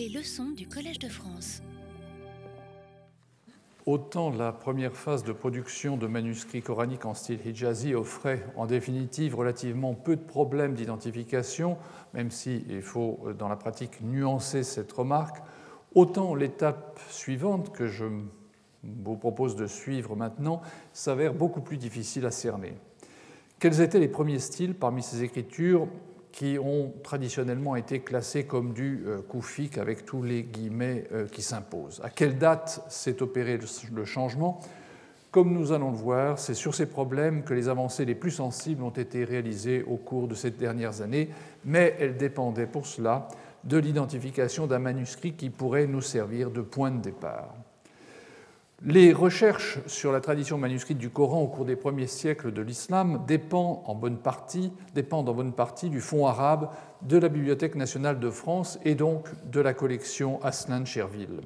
Les leçons du Collège de France. Autant la première phase de production de manuscrits coraniques en style hijazi offrait en définitive relativement peu de problèmes d'identification, même s'il faut dans la pratique nuancer cette remarque, autant l'étape suivante que je vous propose de suivre maintenant s'avère beaucoup plus difficile à cerner. Quels étaient les premiers styles parmi ces écritures? Qui ont traditionnellement été classés comme du euh, koufique avec tous les guillemets euh, qui s'imposent. À quelle date s'est opéré le changement? Comme nous allons le voir, c'est sur ces problèmes que les avancées les plus sensibles ont été réalisées au cours de ces dernières années, mais elles dépendaient pour cela de l'identification d'un manuscrit qui pourrait nous servir de point de départ. Les recherches sur la tradition manuscrite du Coran au cours des premiers siècles de l'islam dépendent en bonne partie, du fonds arabe de la Bibliothèque nationale de France et donc de la collection Aslan Cherville.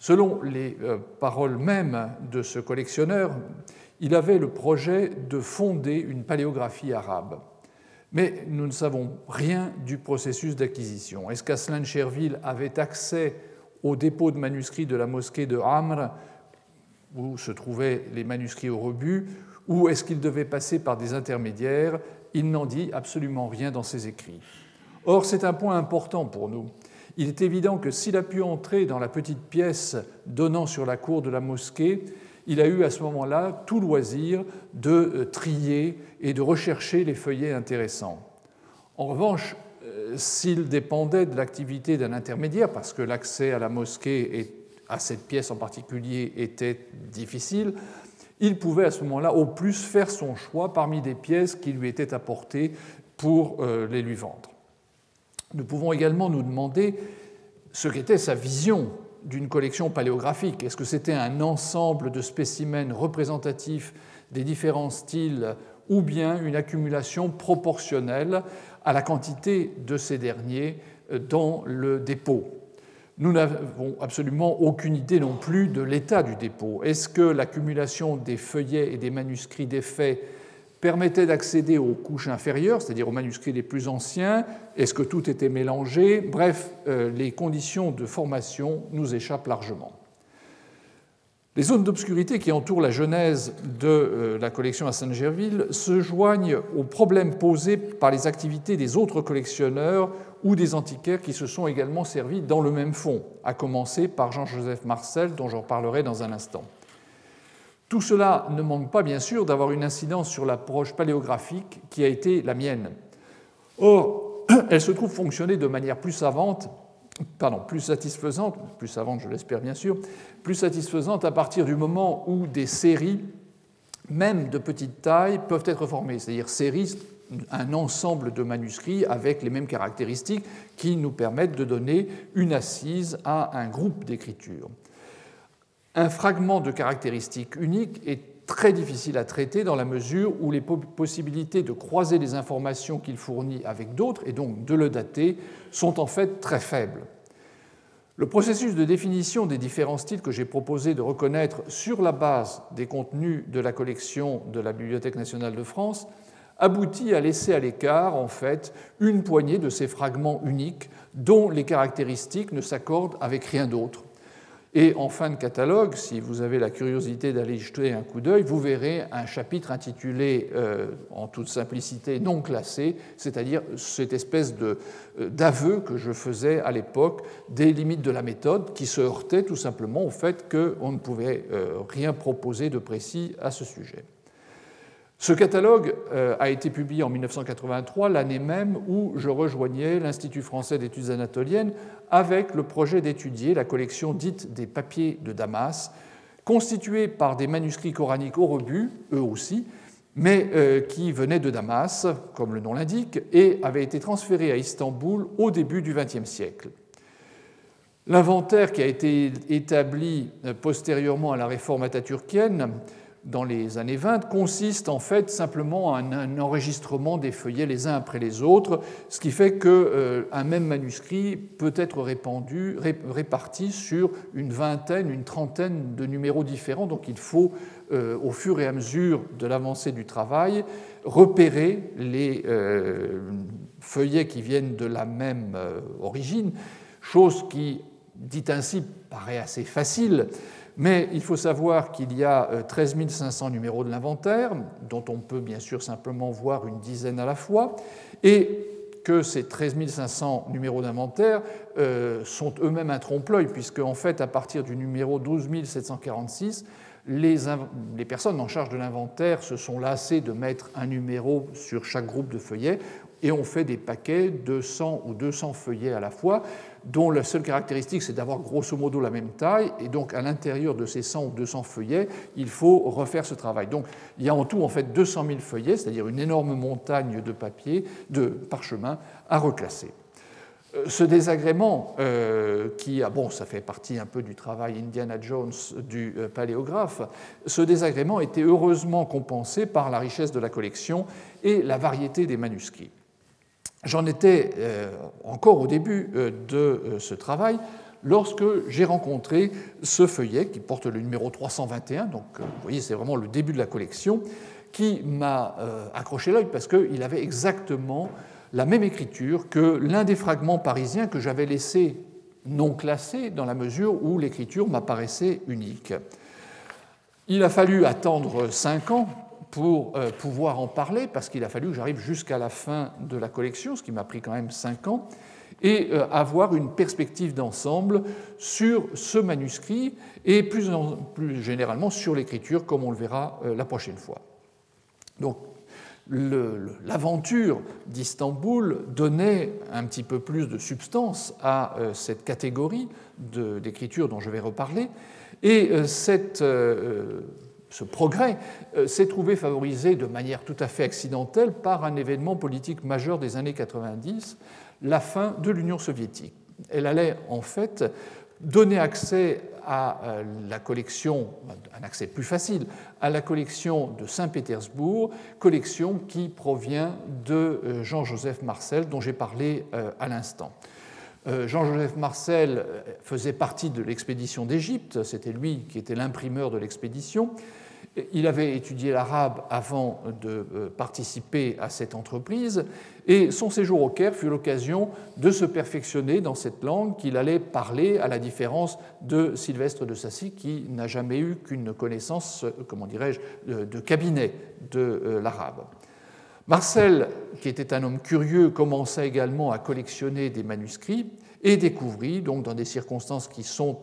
Selon les euh, paroles mêmes de ce collectionneur, il avait le projet de fonder une paléographie arabe. Mais nous ne savons rien du processus d'acquisition. Est-ce qu'Aslan Cherville avait accès au dépôt de manuscrits de la mosquée de Amr où se trouvaient les manuscrits au rebut, ou est-ce qu'il devait passer par des intermédiaires? Il n'en dit absolument rien dans ses écrits. Or, c'est un point important pour nous. Il est évident que s'il a pu entrer dans la petite pièce donnant sur la cour de la mosquée, il a eu à ce moment-là tout loisir de euh, trier et de rechercher les feuillets intéressants. En revanche, euh, s'il dépendait de l'activité d'un intermédiaire, parce que l'accès à la mosquée est à cette pièce en particulier était difficile, il pouvait à ce moment-là au plus faire son choix parmi des pièces qui lui étaient apportées pour euh, les lui vendre. Nous pouvons également nous demander ce qu'était sa vision d'une collection paléographique. Est-ce que c'était un ensemble de spécimens représentatifs des différents styles ou bien une accumulation proportionnelle à la quantité de ces derniers euh, dans le dépôt? Nous n'avons absolument aucune idée non plus de l'état du dépôt. Est-ce que l'accumulation des feuillets et des manuscrits défaits permettait d'accéder aux couches inférieures, c'est-à-dire aux manuscrits les plus anciens? Est-ce que tout était mélangé? Bref, euh, les conditions de formation nous échappent largement. Les zones d'obscurité qui entourent la genèse de euh, la collection à Saint-Gerville se joignent aux problèmes posés par les activités des autres collectionneurs ou des antiquaires qui se sont également servis dans le même fond, à commencer par Jean-Joseph Marcel, dont j'en reparlerai dans un instant. Tout cela ne manque pas, bien sûr, d'avoir une incidence sur l'approche paléographique qui a été la mienne. Or, elle se trouve fonctionner de manière plus savante, pardon, plus satisfaisante, plus savante, je l'espère bien sûr, plus satisfaisante à partir du moment où des séries, même de petite taille, peuvent être formées, c'est-à-dire séries un ensemble de manuscrits avec les mêmes caractéristiques qui nous permettent de donner une assise à un groupe d'écriture. Un fragment de caractéristiques uniques est très difficile à traiter dans la mesure où les possibilités de croiser les informations qu'il fournit avec d'autres et donc de le dater sont en fait très faibles. Le processus de définition des différents styles que j'ai proposé de reconnaître sur la base des contenus de la collection de la Bibliothèque nationale de France aboutit à laisser à l'écart, en fait, une poignée de ces fragments uniques dont les caractéristiques ne s'accordent avec rien d'autre. Et en fin de catalogue, si vous avez la curiosité d'aller jeter un coup d'œil, vous verrez un chapitre intitulé, euh, en toute simplicité, non classé, c'est-à-dire cette espèce euh, d'aveu que je faisais à l'époque des limites de la méthode qui se heurtaient tout simplement au fait qu'on ne pouvait euh, rien proposer de précis à ce sujet. Ce catalogue euh, a été publié en 1983, l'année même où je rejoignais l'Institut français d'études anatoliennes avec le projet d'étudier la collection dite des papiers de Damas, constituée par des manuscrits coraniques au rebut, eux aussi, mais euh, qui venaient de Damas, comme le nom l'indique, et avaient été transférés à Istanbul au début du XXe siècle. L'inventaire qui a été établi euh, postérieurement à la réforme ataturkienne dans les années 20 consiste en fait simplement en un enregistrement des feuillets les uns après les autres, ce qui fait qu'un euh, même manuscrit peut être répandu, réparti sur une vingtaine, une trentaine de numéros différents. Donc il faut, euh, au fur et à mesure de l'avancée du travail, repérer les euh, feuillets qui viennent de la même origine chose qui, dit ainsi, paraît assez facile, mais il faut savoir qu'il y a 13 euh, 500 numéros de l'inventaire, dont on peut bien sûr simplement voir une dizaine à la fois, et que ces 13 500 numéros d'inventaire euh, sont eux-mêmes un trompe-l'œil, puisque en fait, à partir du numéro 12 746, les, les, personnes en charge de l'inventaire se sont lassées de mettre un numéro sur chaque groupe de feuillets et ont fait des paquets de 100 ou 200 feuillets à la fois, dont la seule caractéristique, c'est d'avoir grosso modo la même taille, et donc à l'intérieur de ces 100 ou 200 feuillets, il faut refaire ce travail. Donc il y a en tout en fait 200 000 feuillets, c'est-à-dire une énorme montagne de papier, de parchemin à reclasser. Euh, ce désagrément, euh, qui, bon, ça fait partie un peu du travail Indiana Jones du euh, paléographe, ce désagrément était heureusement compensé par la richesse de la collection et la variété des manuscrits. J'en étais euh, encore au début euh, de euh, ce travail lorsque j'ai rencontré ce feuillet qui porte le numéro 321, donc vous voyez c'est vraiment le début de la collection, qui m'a accroché l'œil parce qu'il avait exactement la même écriture que l'un des fragments parisiens que j'avais laissé non classé dans la mesure où l'écriture m'apparaissait unique. Il a fallu attendre cinq ans pour euh, pouvoir en parler, parce qu'il a fallu que j'arrive jusqu'à la fin de la collection, ce qui m'a pris quand même cinq ans, et euh, avoir une perspective d'ensemble sur ce manuscrit et plus, plus généralement sur l'écriture, comme on le verra euh, la prochaine fois. Donc, l'aventure d'Istanbul donnait un petit peu plus de substance à cette catégorie d'écriture dont je vais reparler, et cette ce progrès euh, s'est trouvé favorisé de manière tout à fait accidentelle par un événement politique majeur des années 90, la fin de l'Union soviétique. Elle allait en fait donner accès à euh, la collection, un accès plus facile, à la collection de Saint-Pétersbourg, collection qui provient de euh, Jean-Joseph Marcel, dont j'ai parlé à l'instant. Jean-Joseph Marcel faisait partie de l'expédition d'Égypte, c'était lui qui était l'imprimeur de l'expédition, il avait étudié l'arabe avant de euh, participer à cette entreprise et son séjour au Caire fut l'occasion de se perfectionner dans cette langue qu'il allait parler à la différence de Sylvestre de Sassy qui n'a jamais eu qu'une connaissance, comment dirais-je, de cabinet de euh, l'arabe. Marcel, qui était un homme curieux, commença également à collectionner des manuscrits et découvrit, donc dans des circonstances qui sont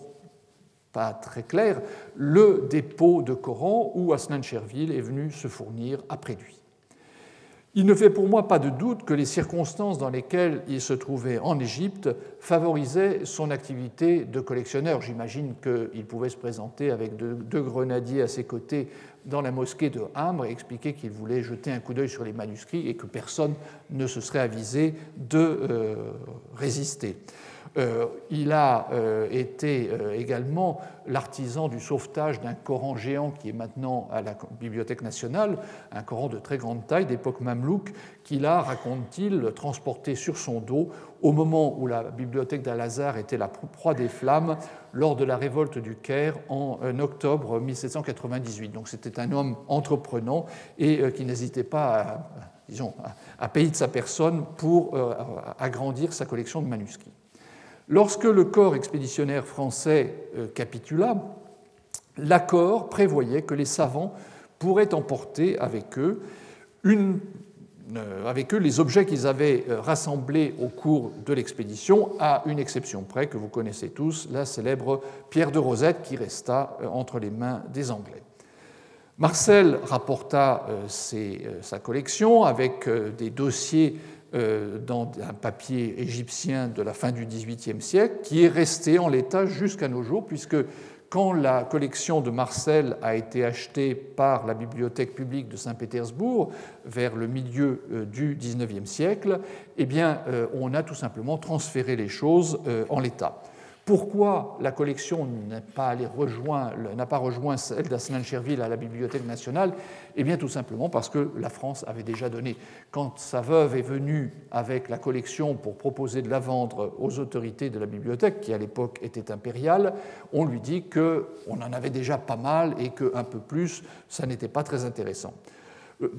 très clair, le dépôt de Coran où Aslan Cherville est venu se fournir après lui. Il ne fait pour moi pas de doute que les circonstances dans lesquelles il se trouvait en Égypte favorisaient son activité de collectionneur. J'imagine qu'il pouvait se présenter avec deux, grenadiers à ses côtés dans la mosquée de Hambre et expliquer qu'il voulait jeter un coup d'œil sur les manuscrits et que personne ne se serait avisé de euh, résister. Euh, il a euh, été euh, également l'artisan du sauvetage d'un Coran géant qui est maintenant à la Bibliothèque nationale, un Coran de très grande taille d'époque mamelouk, qu'il a, raconte-t-il, transporté sur son dos au moment où la bibliothèque d'Al-Azhar était la proie des flammes lors de la révolte du Caire en octobre 1798. Donc c'était un homme entreprenant et qui n'hésitait pas disons, à payer de sa personne pour agrandir sa collection de manuscrits. Lorsque le corps expéditionnaire français euh, capitula, l'accord prévoyait que les savants pourraient emporter avec eux, euh, les objets qu'ils avaient euh, rassemblés au cours de l'expédition, à une exception près que vous connaissez tous, la célèbre pierre de Rosette qui resta entre les mains des Anglais. Marcel rapporta sa collection avec des dossiers dans un papier égyptien de la fin du XVIIIe siècle, qui est resté en l'état jusqu'à nos jours, puisque quand la collection de Marcel a été achetée par la bibliothèque publique de Saint-Pétersbourg vers le milieu euh, du XIXe siècle, eh euh, on a tout simplement transféré les choses en l'état. Pourquoi la collection n'a pas, rejoint celle d'Aslan Cherville à la Bibliothèque nationale? Eh bien, tout simplement parce que la France avait déjà donné. Quand sa veuve est venue avec la collection pour proposer de la vendre aux autorités de la bibliothèque, qui à l'époque était impériale, on lui dit qu'on en avait déjà pas mal et qu'un peu plus, ça n'était pas très intéressant. Euh,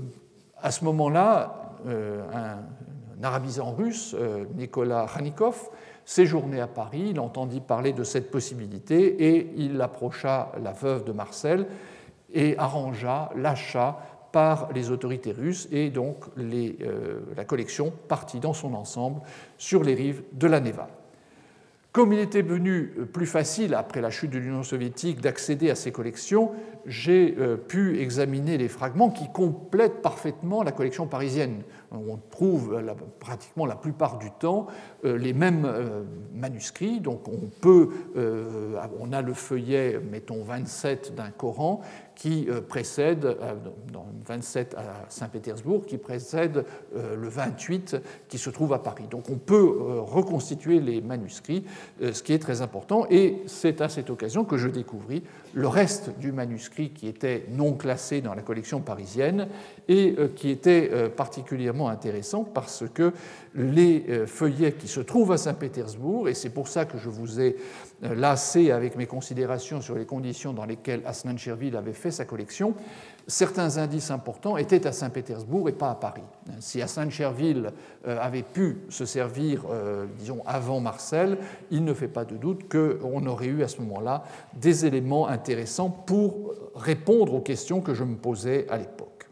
à ce moment-là, euh, un arabisant russe, euh, Nicolas Khanikov, séjourné à Paris, il entendit parler de cette possibilité et il approcha la veuve de Marcel et arrangea l'achat par les autorités russes et donc euh, la collection partit dans son ensemble sur les rives de la Neva. Comme il était devenu plus facile, après la chute de l'Union soviétique, d'accéder à ces collections, j'ai euh, pu examiner les fragments qui complètent parfaitement la collection parisienne. On trouve pratiquement la plupart du temps euh, les mêmes euh, manuscrits, donc on peut, on a le feuillet, mettons 27 d'un Coran, qui précède, dans 27 à Saint-Pétersbourg, qui précède le 28 qui se trouve à Paris. Donc on peut reconstituer les manuscrits, ce qui est très important, et c'est à cette occasion que je découvris le reste du manuscrit qui était non classé dans la collection parisienne et euh, qui était euh, particulièrement intéressant parce que les euh, feuillets qui se trouvent à Saint-Pétersbourg, et c'est pour ça que je vous ai lassé avec mes considérations sur les conditions dans lesquelles Aslan Cherville avait fait sa collection, certains indices importants étaient à Saint-Pétersbourg et pas à Paris. Si Aslan Cherville avait pu se servir, disons, avant Marcel, il ne fait pas de doute qu'on aurait eu à ce moment-là des éléments intéressants pour répondre aux questions que je me posais à l'époque.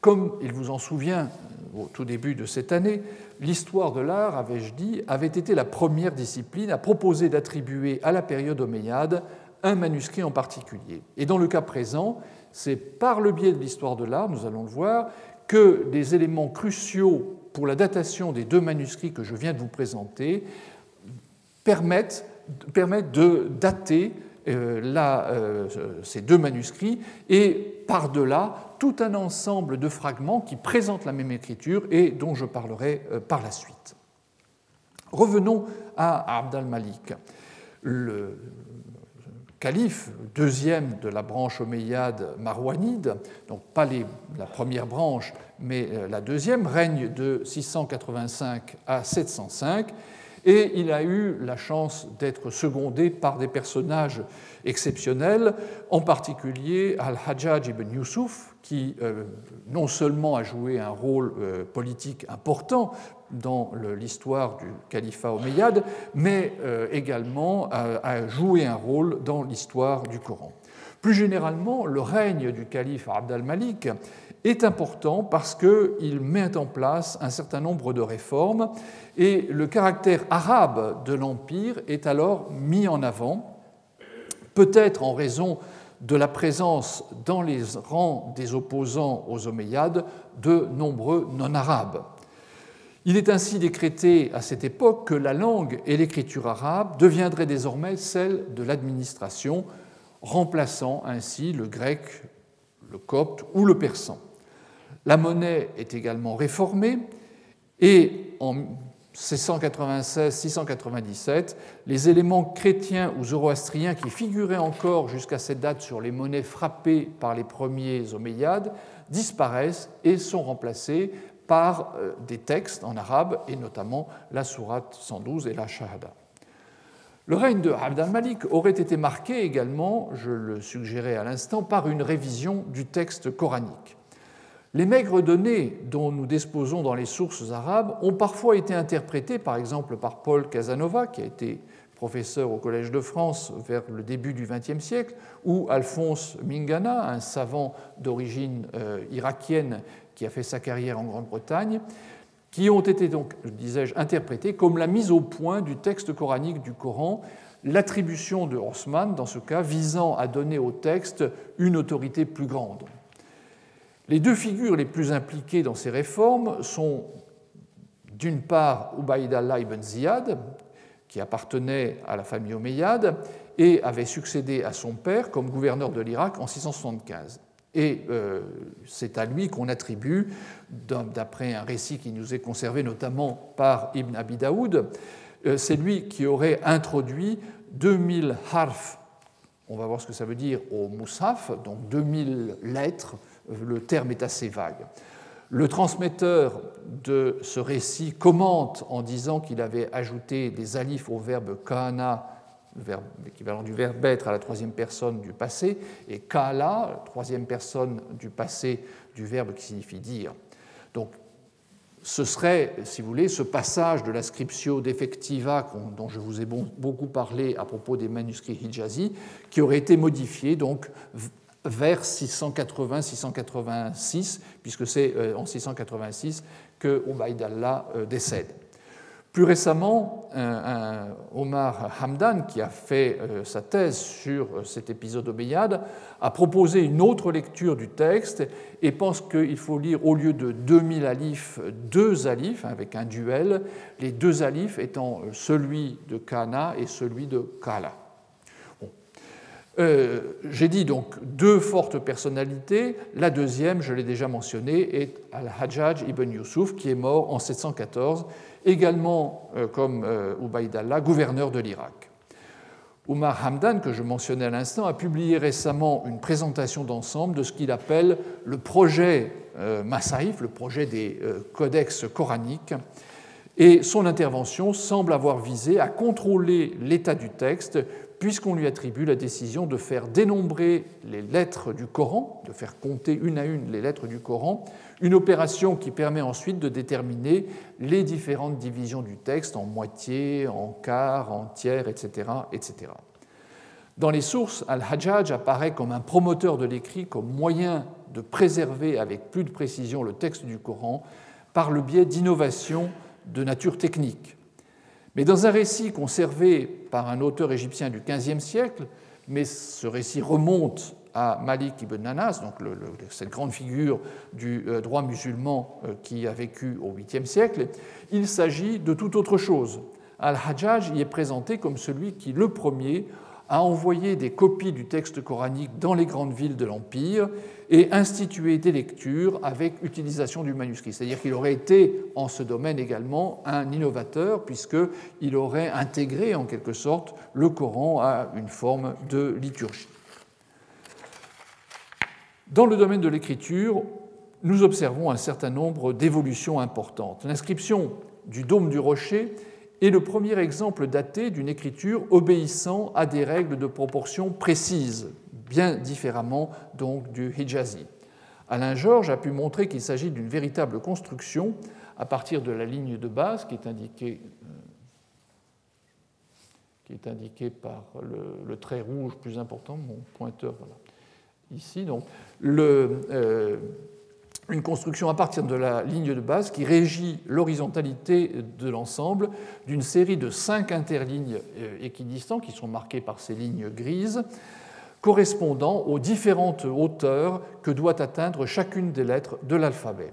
Comme il vous en souvient au tout début de cette année, l'histoire de l'art, avais-je dit, avait été la première discipline à proposer d'attribuer à la période omeyyade un manuscrit en particulier. Et dans le cas présent, c'est par le biais de l'histoire de l'art, nous allons le voir, que des éléments cruciaux pour la datation des deux manuscrits que je viens de vous présenter permettent, permettent de dater euh, euh, ces deux manuscrits et par-delà tout un ensemble de fragments qui présentent la même écriture et dont je parlerai euh, par la suite. Revenons à Abd al-Malik. Calife, deuxième de la branche omeyyade marouanide, donc pas la première branche, mais la deuxième, règne de 685 à 705 et il a eu la chance d'être secondé par des personnages exceptionnels, en particulier Al-Hajjaj ibn Yusuf, qui euh, non seulement a joué un rôle euh, politique important dans l'histoire du califat omeyyade, mais euh, également a joué un rôle dans l'histoire du Coran. Plus généralement, le règne du calife Abd al-Malik est important parce qu'il met en place un certain nombre de réformes et le caractère arabe de l'Empire est alors mis en avant, peut-être en raison de la présence dans les rangs des opposants aux Omeyyades de nombreux non-arabes. Il est ainsi décrété à cette époque que la langue et l'écriture arabe deviendraient désormais celles de l'administration, remplaçant ainsi le grec, le copte ou le persan. La monnaie est également réformée et en 696-697, les éléments chrétiens ou zoroastriens qui figuraient encore jusqu'à cette date sur les monnaies frappées par les premiers Omeyyades disparaissent et sont remplacés par euh, des textes en arabe, et notamment la sourate 112 et la Shahada. Le règne de Abd al-Malik aurait été marqué également, je le suggérais à l'instant, par une révision du texte coranique. Les maigres données dont nous disposons dans les sources arabes ont parfois été interprétées, par exemple par Paul Casanova, qui a été professeur au Collège de France vers le début du XXe siècle, ou Alphonse Mingana, un savant d'origine euh, irakienne qui a fait sa carrière en Grande-Bretagne, qui ont été donc, disais-je, interprétés comme la mise au point du texte coranique du Coran, l'attribution de Haussmann, dans ce cas, visant à donner au texte une autorité plus grande. Les deux figures les plus impliquées dans ces réformes sont d'une part Allah ibn Ziyad, qui appartenait à la famille omeyyade et avait succédé à son père comme gouverneur de l'Irak en 675. Et euh, c'est à lui qu'on attribue, d'après un récit qui nous est conservé notamment par Ibn Abi Daoud, euh, c'est lui qui aurait introduit 2000 harf, on va voir ce que ça veut dire au Moussaf, donc 2000 lettres le terme est assez vague. Le transmetteur de ce récit commente en disant qu'il avait ajouté des alifs au verbe kana, l'équivalent du verbe être à la troisième personne du passé, et kala, troisième personne du passé du verbe qui signifie dire. Donc, ce serait, si vous voulez, ce passage de la scriptio defectiva dont je vous ai beaucoup parlé à propos des manuscrits hijazi, qui aurait été modifié donc vers 680-686, puisque c'est euh, en 686 que Ubaid euh, décède. Plus récemment, Omar Hamdan, qui a fait euh, sa thèse sur cet épisode obéyade, a proposé une autre lecture du texte et pense qu'il faut lire au lieu de 2000 alifs, deux alifs, hein, avec un duel, les deux alifs étant celui de Kana et celui de Kala. Euh, j'ai dit donc deux fortes personnalités. La deuxième, je l'ai déjà mentionné, est Al-Hajjaj ibn Yusuf, qui est mort en 714, également euh, comme euh, Ubaidallah, gouverneur de l'Irak. Umar Hamdan, que je mentionnais à l'instant, a publié récemment une présentation d'ensemble de ce qu'il appelle le projet Masaïf, le projet des codex coraniques. Et son intervention semble avoir visé à contrôler l'état du texte puisqu'on lui attribue la décision de faire dénombrer les lettres du Coran, de faire compter une à une les lettres du Coran, une opération qui permet ensuite de déterminer les différentes divisions du texte en moitié, en quart, en tiers, etc. etc. Dans les sources, Al-Hajjaj apparaît comme un promoteur de l'écrit, comme moyen de préserver avec plus de précision le texte du Coran par le biais d'innovations de nature technique. Mais dans un récit conservé par un auteur égyptien du XVe siècle, mais ce récit remonte à Malik ibn Nanas, donc cette grande figure du euh, droit musulman euh, qui a vécu au 8e siècle, il s'agit de tout autre chose. Al-Hajjaj y est présenté comme celui qui, le premier, a envoyé des copies du texte coranique dans les grandes villes de l'Empire et institué des lectures avec utilisation du manuscrit. C'est-à-dire qu'il aurait été en ce domaine également un innovateur puisqu'il aurait intégré en quelque sorte le Coran à une forme de liturgie. Dans le domaine de l'écriture, nous observons un certain nombre d'évolutions importantes. L'inscription du dôme du rocher est le premier exemple daté d'une écriture obéissant à des règles de proportion précises, bien différemment donc du Hijazi. Alain Georges a pu montrer qu'il s'agit d'une véritable construction à partir de la ligne de base qui est indiquée, euh, qui est indiquée par le, trait rouge plus important, mon pointeur, voilà, ici. Donc, le, euh, une construction à partir de la ligne de base qui régit l'horizontalité de l'ensemble d'une série de cinq interlignes euh, équidistants qui sont marquées par ces lignes grises, correspondant aux différentes hauteurs que doit atteindre chacune des lettres de l'alphabet.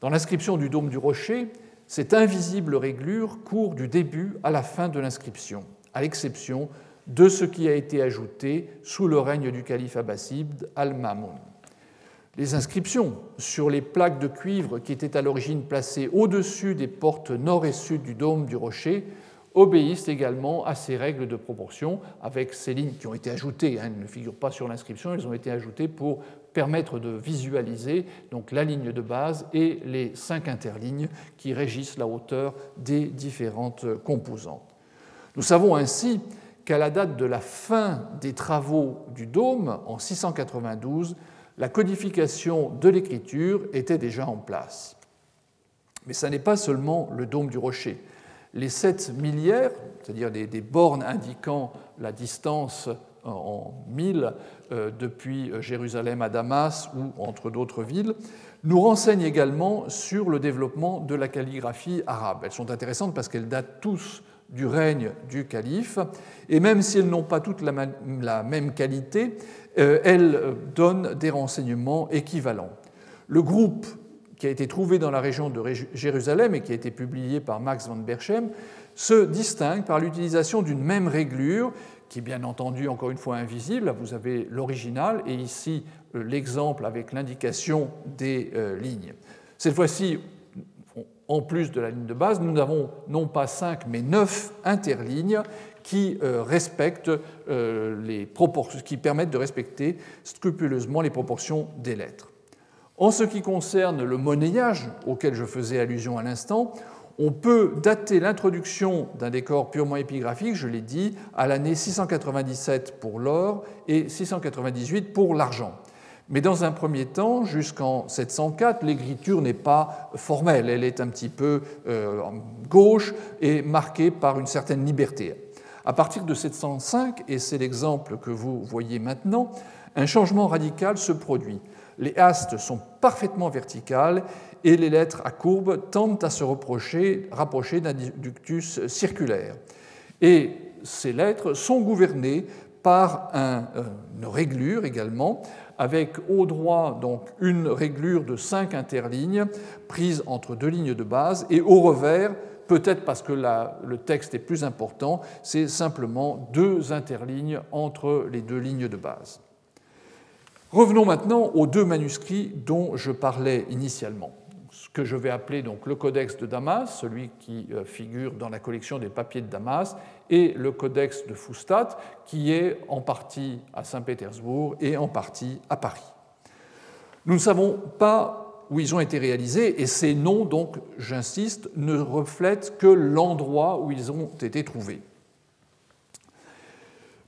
Dans l'inscription du dôme du rocher, cette invisible réglure court du début à la fin de l'inscription, à l'exception de ce qui a été ajouté sous le règne du calife abbasside Al-Mamoun. Les inscriptions sur les plaques de cuivre qui étaient à l'origine placées au-dessus des portes nord et sud du dôme du rocher obéissent également à ces règles de proportion, avec ces lignes qui ont été ajoutées, elles hein, ne figurent pas sur l'inscription, elles ont été ajoutées pour permettre de visualiser donc, la ligne de base et les cinq interlignes qui régissent la hauteur des différentes composantes. Nous savons ainsi qu'à la date de la fin des travaux du dôme, en 692, la codification de l'écriture était déjà en place. Mais ce n'est pas seulement le dôme du rocher. Les sept millières, c'est-à-dire des, bornes indiquant la distance en mille euh, depuis Jérusalem à Damas ou entre d'autres villes, nous renseignent également sur le développement de la calligraphie arabe. Elles sont intéressantes parce qu'elles datent tous du règne du calife, et même si elles n'ont pas toutes la, même qualité, euh, elles donnent des renseignements équivalents. Le groupe qui a été trouvé dans la région de Jérusalem et qui a été publié par Max van Berchem se distingue par l'utilisation d'une même réglure qui est bien entendu encore une fois invisible. Là, vous avez l'original et ici euh, l'exemple avec l'indication des euh, lignes. Cette fois-ci, en plus de la ligne de base, nous avons non pas cinq, mais neuf interlignes qui, euh, euh, qui permettent de respecter scrupuleusement les proportions des lettres. En ce qui concerne le monnayage, auquel je faisais allusion à l'instant, on peut dater l'introduction d'un décor purement épigraphique, je l'ai dit, à l'année 697 pour l'or et 698 pour l'argent. Mais dans un premier temps, jusqu'en 704, l'écriture n'est pas formelle, elle est un petit peu euh, gauche et marquée par une certaine liberté. À partir de 705, et c'est l'exemple que vous voyez maintenant, un changement radical se produit. Les astes sont parfaitement verticales et les lettres à courbe tendent à se rapprocher d'un ductus circulaire. Et ces lettres sont gouvernées par euh, une réglure également, avec au droit donc une réglure de cinq interlignes prise entre deux lignes de base, et au revers, peut-être parce que le texte est plus important, c'est simplement deux interlignes entre les deux lignes de base. Revenons maintenant aux deux manuscrits dont je parlais initialement que je vais appeler donc le codex de Damas, celui qui euh, figure dans la collection des papiers de Damas, et le codex de Fustat, qui est en partie à Saint-Pétersbourg et en partie à Paris. Nous ne savons pas où ils ont été réalisés, et ces noms, donc, j'insiste, ne reflètent que l'endroit où ils ont été trouvés.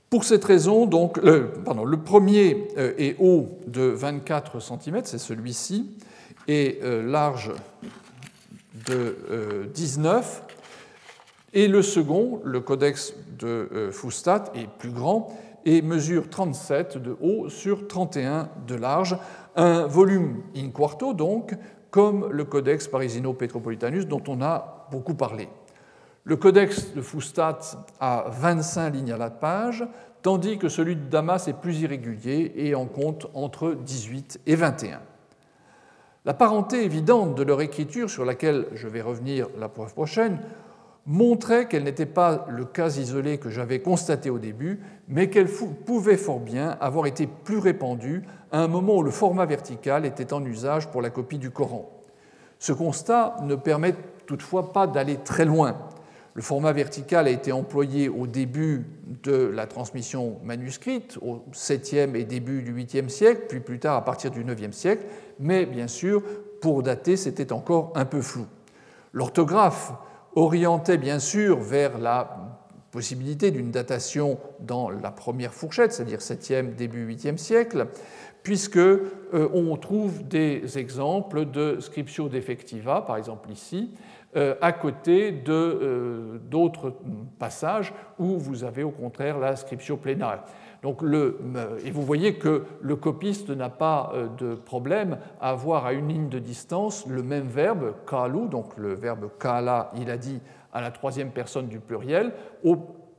Pour cette raison, donc, le, pardon, le premier euh, est haut de 24 cm, c'est celui-ci, et euh, large de 19. Euh, et le second, le codex de euh, Fustat, est plus grand et mesure 37 de haut sur 31 de large, un volume in quarto donc, comme le codex Parisino Petropolitanus dont on a beaucoup parlé. Le codex de Fustat a 25 lignes à la page, tandis que celui de Damas est plus irrégulier et en compte entre 18 et 21. La parenté évidente de leur écriture, sur laquelle je vais revenir la fois prochaine, montrait qu'elle n'était pas le cas isolé que j'avais constaté au début, mais qu'elle pouvait fort bien avoir été plus répandue à un moment où le format vertical était en usage pour la copie du Coran. Ce constat ne permet toutefois pas d'aller très loin. Le format vertical a été employé au début de la transmission manuscrite, au 7e et début du 8e siècle, puis plus tard à partir du 9e siècle, mais bien sûr, pour dater, c'était encore un peu flou. L'orthographe orientait bien sûr vers la possibilité d'une datation dans la première fourchette, c'est-à-dire 7e, début 8e siècle, puisque euh, on trouve des exemples de scriptio defectiva, par exemple ici, à côté euh, d'autres passages où vous avez au contraire la scriptio plena. Donc le, et vous voyez que le copiste n'a pas euh, de problème à avoir à une ligne de distance le même verbe, kalu, donc le verbe kala, il a dit à la troisième personne du pluriel,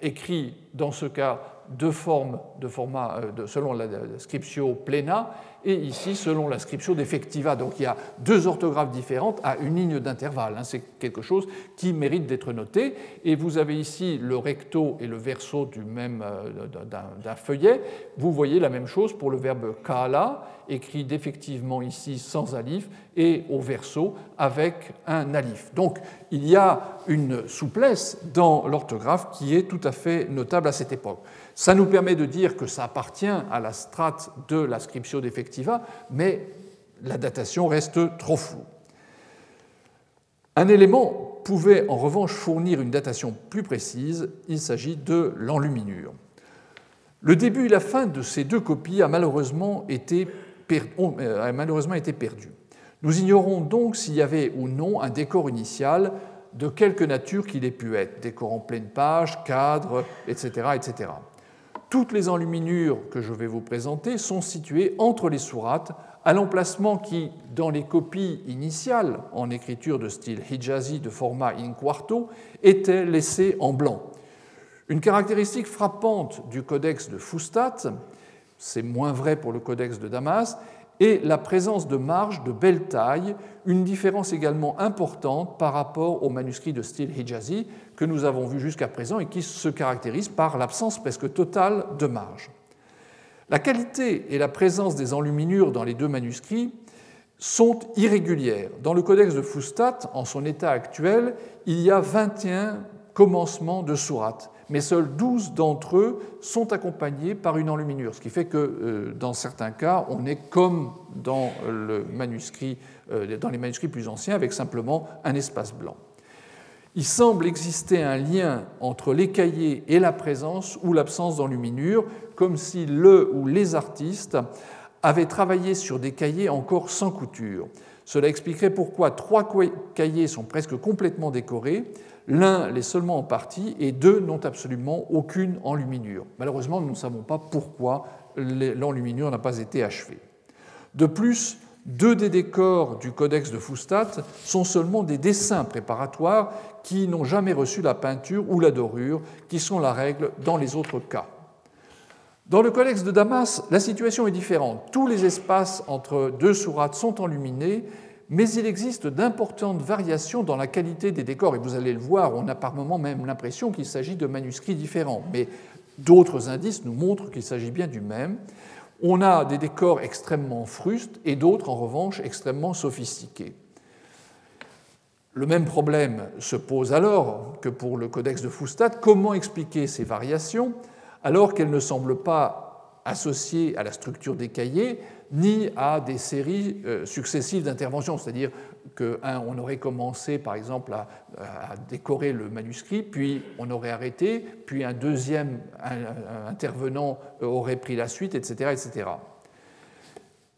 écrit dans ce cas de forme, de format, selon la scriptio plena, et ici selon l'inscription d'effectiva. Donc il y a deux orthographes différentes à une ligne d'intervalle. Hein. C'est quelque chose qui mérite d'être noté. Et vous avez ici le recto et le verso du même euh, d'un feuillet. Vous voyez la même chose pour le verbe kala, écrit défectivement ici sans alif, et au verso avec un alif. Donc il y a une souplesse dans l'orthographe qui est tout à fait notable à cette époque. Ça nous permet de dire que ça appartient à la strate de la scriptio defectiva, mais la datation reste trop floue. Un élément pouvait en revanche fournir une datation plus précise, il s'agit de l'enluminure. Le début et la fin de ces deux copies a malheureusement été, euh, perdu. Nous ignorons donc s'il y avait ou non un décor initial de quelque nature qu'il ait pu être, décor en pleine page, cadre, etc. etc. Toutes les enluminures que je vais vous présenter sont situées entre les sourates, à l'emplacement qui, dans les copies initiales en écriture de style hijazi de format in quarto, était laissé en blanc. Une caractéristique frappante du codex de Fustat, c'est moins vrai pour le codex de Damas, et la présence de marges de belle taille, une différence également importante par rapport aux manuscrits de style Hijazi que nous avons vus jusqu'à présent et qui se caractérisent par l'absence presque totale de marges. La qualité et la présence des enluminures dans les deux manuscrits sont irrégulières. Dans le codex de Fustat, en son état actuel, il y a 21 commencements de sourates mais seuls 12 d'entre eux sont accompagnés par une enluminure, ce qui fait que euh, dans certains cas, on est comme dans, le manuscrit, euh, dans les manuscrits plus anciens, avec simplement un espace blanc. Il semble exister un lien entre les cahiers et la présence ou l'absence d'enluminure, comme si le ou les artistes avait travaillé sur des cahiers encore sans couture. Cela expliquerait pourquoi trois cahiers sont presque complètement décorés, l'un l'est seulement en partie et deux n'ont absolument aucune enluminure. Malheureusement, nous ne savons pas pourquoi l'enluminure n'a pas été achevée. De plus, deux des décors du codex de Foustat sont seulement des dessins préparatoires qui n'ont jamais reçu la peinture ou la dorure, qui sont la règle dans les autres cas. Dans le codex de Damas, la situation est différente. Tous les espaces entre deux sourates sont enluminés, mais il existe d'importantes variations dans la qualité des décors. Et vous allez le voir, on a par moments même l'impression qu'il s'agit de manuscrits différents. Mais d'autres indices nous montrent qu'il s'agit bien du même. On a des décors extrêmement frustes et d'autres, en revanche, extrêmement sophistiqués. Le même problème se pose alors que pour le codex de Foustat. Comment expliquer ces variations alors qu'elles ne semblent pas associées à la structure des cahiers ni à des séries euh, successives d'interventions C'est-à-dire qu'on aurait commencé, par exemple, à, décorer le manuscrit, puis on aurait arrêté, puis un deuxième intervenant aurait pris la suite, etc., etc.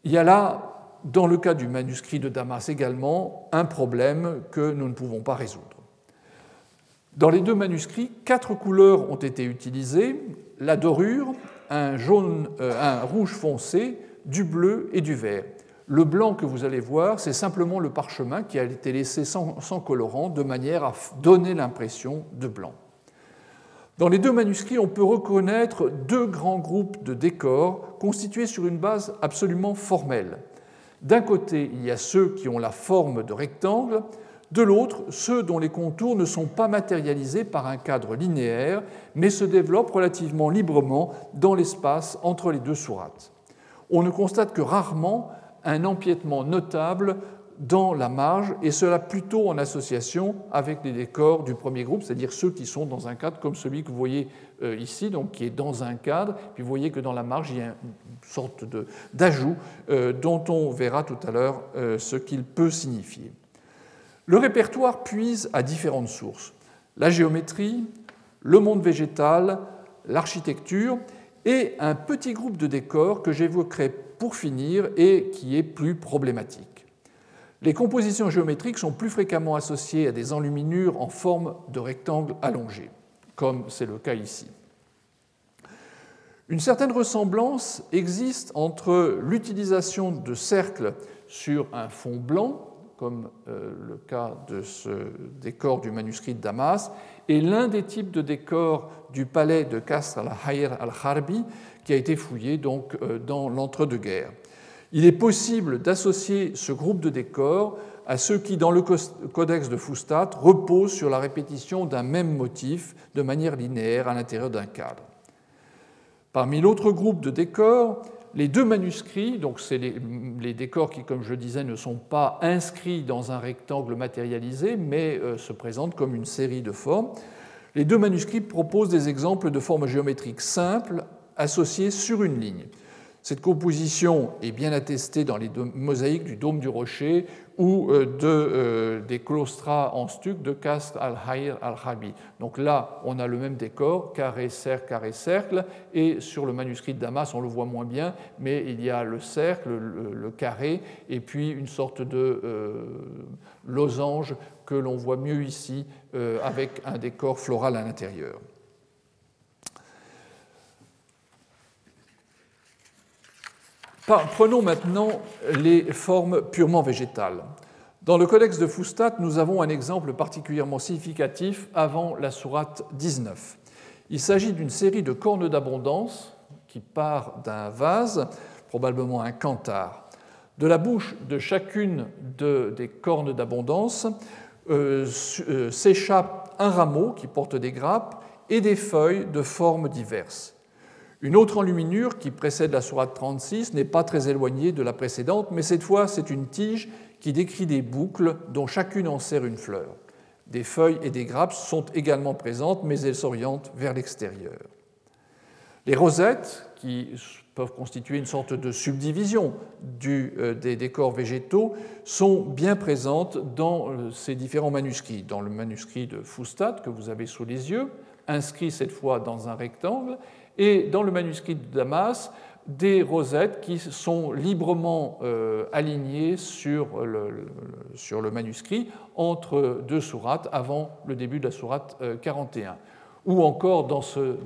Il y a là, dans le cas du manuscrit de Damas également, un problème que nous ne pouvons pas résoudre. Dans les deux manuscrits, quatre couleurs ont été utilisées la dorure, un, euh, un rouge foncé, du bleu et du vert. Le blanc que vous allez voir, c'est simplement le parchemin qui a été laissé sans, colorant de manière à donner l'impression de blanc. Dans les deux manuscrits, on peut reconnaître deux grands groupes de décors constitués sur une base absolument formelle. D'un côté, il y a ceux qui ont la forme de rectangle, de l'autre, ceux dont les contours ne sont pas matérialisés par un cadre linéaire, mais se développent relativement librement dans l'espace entre les deux sourates. On ne constate que rarement un empiètement notable dans la marge, et cela plutôt en association avec les décors du premier groupe, c'est-à-dire ceux qui sont dans un cadre comme celui que vous voyez euh, ici, donc qui est dans un cadre, puis vous voyez que dans la marge, il y a une sorte d'ajout euh, dont on verra tout à l'heure euh, ce qu'il peut signifier. Le répertoire puise à différentes sources, la géométrie, le monde végétal, l'architecture, et un petit groupe de décors que j'évoquerai pour finir et qui est plus problématique. Les compositions géométriques sont plus fréquemment associées à des enluminures en forme de rectangle allongé, comme c'est le cas ici. Une certaine ressemblance existe entre l'utilisation de cercles sur un fond blanc, comme euh, le cas de ce décor du manuscrit de Damas, et l'un des types de décors du palais de Kasr al-Hayr al-Harbi, a été fouillé euh, dans l'entre-deux-guerres. Il est possible d'associer ce groupe de décors à ceux qui, dans le codex de Fustat, reposent sur la répétition d'un même motif de manière linéaire à l'intérieur d'un cadre. Parmi l'autre groupe de décors, les deux manuscrits, donc c'est les, les, décors qui, comme je disais, ne sont pas inscrits dans un rectangle matérialisé, mais euh, se présentent comme une série de formes. Les deux manuscrits proposent des exemples de formes géométriques simples associées sur une ligne. Cette composition est bien attestée dans les mosaïques du dôme du rocher ou euh, de, euh, des claustras en stuc de Kast al-Hayr al-Habi. Donc là, on a le même décor, carré, cercle, carré, cercle, et sur le manuscrit de Damas, on le voit moins bien, mais il y a le cercle, le, carré, et puis une sorte de euh, losange que l'on voit mieux ici avec un décor floral à l'intérieur. Prenons maintenant les formes purement végétales. Dans le Codex de Fustat, nous avons un exemple particulièrement significatif avant la sourate 19. Il s'agit d'une série de cornes d'abondance qui part d'un vase, probablement un canthare. De la bouche de chacune des cornes d'abondance euh, euh, s'échappe un rameau qui porte des grappes et des feuilles de formes diverses. Une autre enluminure qui précède la sourate 36 n'est pas très éloignée de la précédente, mais cette fois c'est une tige qui décrit des boucles dont chacune en sert une fleur. Des feuilles et des grappes sont également présentes, mais elles s'orientent vers l'extérieur. Les rosettes, qui peuvent constituer une sorte de subdivision euh, des décors végétaux, sont bien présentes dans euh, ces différents manuscrits. Dans le manuscrit de Fustat que vous avez sous les yeux, inscrit cette fois dans un rectangle, et dans le manuscrit de Damas, des rosettes qui sont librement euh, alignées sur le, sur le, manuscrit entre deux sourates avant le début de la sourate 41. Ou encore dans ce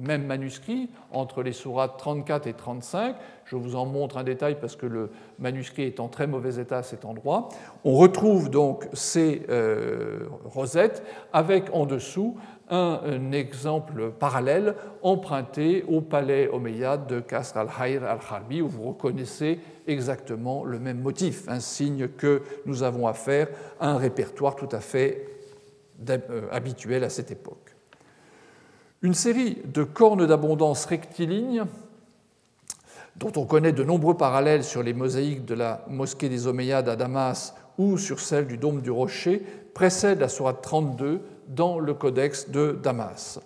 même manuscrit, entre les sourates 34 et 35, je vous en montre un détail parce que le manuscrit est en très mauvais état à cet endroit, on retrouve donc ces rosettes avec en dessous un, exemple parallèle emprunté au palais omeyyade de Kasr al-Hayr al-Harbi, où vous reconnaissez exactement le même motif, un signe que nous avons affaire à un répertoire tout à fait euh, habituel à cette époque. Une série de cornes d'abondance rectilignes, dont on connaît de nombreux parallèles sur les mosaïques de la mosquée des Omeyyades à Damas ou sur celle du dôme du Rocher, précède la sourate 32 dans le codex de Damas.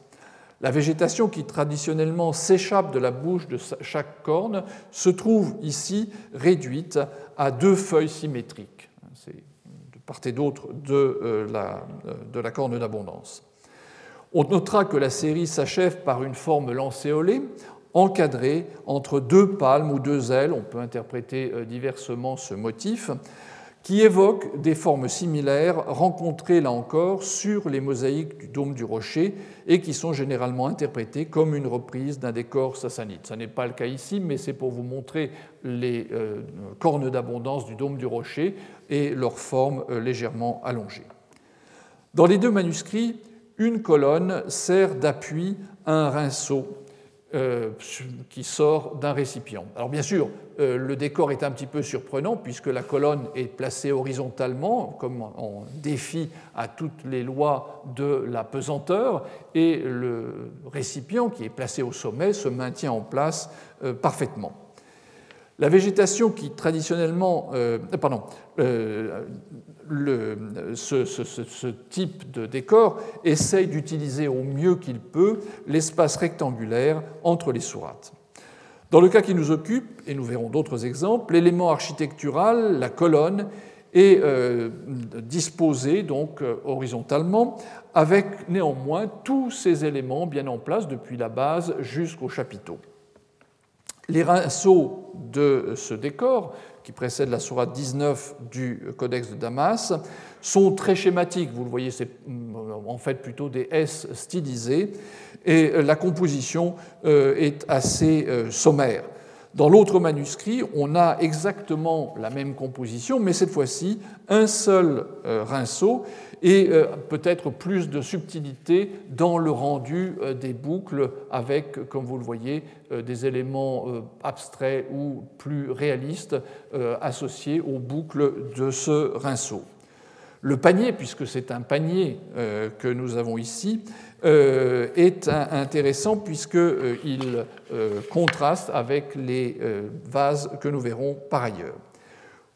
La végétation qui traditionnellement s'échappe de la bouche de chaque corne se trouve ici réduite à deux feuilles symétriques. C'est de part et d'autre de, euh, la, euh, de la corne d'abondance. On notera que la série s'achève par une forme lancéolée, encadrée entre deux palmes ou deux ailes, on peut interpréter euh, diversement ce motif, qui évoquent des formes similaires rencontrées là encore sur les mosaïques du dôme du rocher et qui sont généralement interprétées comme une reprise d'un décor sassanide. Ce n'est pas le cas ici, mais c'est pour vous montrer les euh, cornes d'abondance du dôme du rocher et leurs formes euh, légèrement allongées. Dans les deux manuscrits, une colonne sert d'appui à un rinceau euh, qui sort d'un récipient. Alors bien sûr, euh, le décor est un petit peu surprenant puisque la colonne est placée horizontalement, comme en défi à toutes les lois de la pesanteur, et le récipient qui est placé au sommet se maintient en place euh, parfaitement. La végétation qui traditionnellement, pardon, ce, type de décor essaye d'utiliser au mieux qu'il peut l'espace rectangulaire entre les sourates. Dans le cas qui nous occupe, et nous verrons d'autres exemples, l'élément architectural, la colonne, est euh, disposé donc euh, horizontalement, avec néanmoins tous ces éléments bien en place depuis la base jusqu'au chapiteau. Les rinceaux de ce décor qui précède la sourate 19 du Codex de Damas, sont très schématiques. Vous le voyez, c'est en fait plutôt des S stylisés, et la composition euh, est assez euh, sommaire. Dans l'autre manuscrit, on a exactement la même composition, mais cette fois-ci, un seul euh, rinceau et euh, peut-être plus de subtilité dans le rendu euh, des boucles avec, comme vous le voyez, des éléments abstraits ou plus réalistes associés aux boucles de ce rinceau. Le panier, puisque c'est un panier que nous avons ici, est intéressant puisqu'il contraste avec les vases que nous verrons par ailleurs.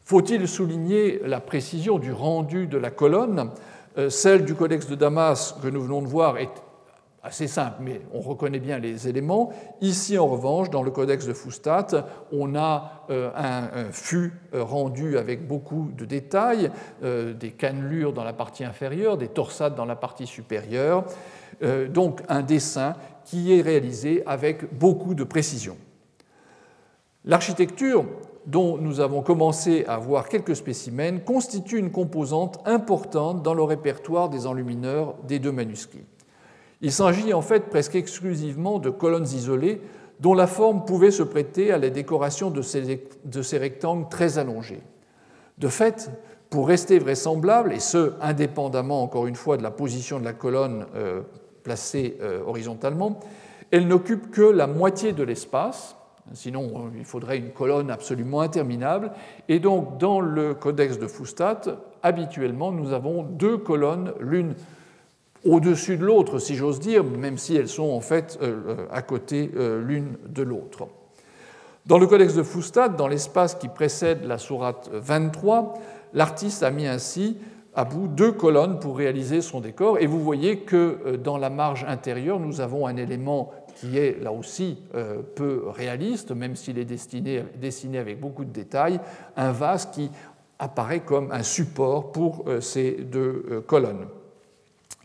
Faut-il souligner la précision du rendu de la colonne? Euh, Celle du Codex de Damas que nous venons de voir est assez simple, mais on reconnaît bien les éléments. Ici, en revanche, dans le Codex de Fustat, on a euh, un, fût euh, rendu avec beaucoup de détails, des cannelures dans la partie inférieure, des torsades dans la partie supérieure, donc un dessin qui est réalisé avec beaucoup de précision. L'architecture dont nous avons commencé à voir quelques spécimens, constitue une composante importante dans le répertoire des enlumineurs des deux manuscrits. Il s'agit en fait presque exclusivement de colonnes isolées dont la forme pouvait se prêter à la décoration de ces, rectangles très allongés. De fait, pour rester vraisemblable, et ce indépendamment encore une fois de la position de la colonne euh, placée euh, horizontalement, elle n'occupe que la moitié de l'espace, Sinon, euh, il faudrait une colonne absolument interminable. Et donc, dans le codex de Fustat, habituellement, nous avons deux colonnes, l'une au-dessus de l'autre, si j'ose dire, même si elles sont en fait euh, à côté l'une de l'autre. Dans le codex de Fustat, dans l'espace qui précède la sourate 23, l'artiste a mis ainsi à bout deux colonnes pour réaliser son décor. Et vous voyez que dans la marge intérieure, nous avons un élément qui est là aussi euh, peu réaliste, même s'il est destiné, dessiné avec beaucoup de détails, un vase qui apparaît comme un support pour euh, ces deux euh, colonnes.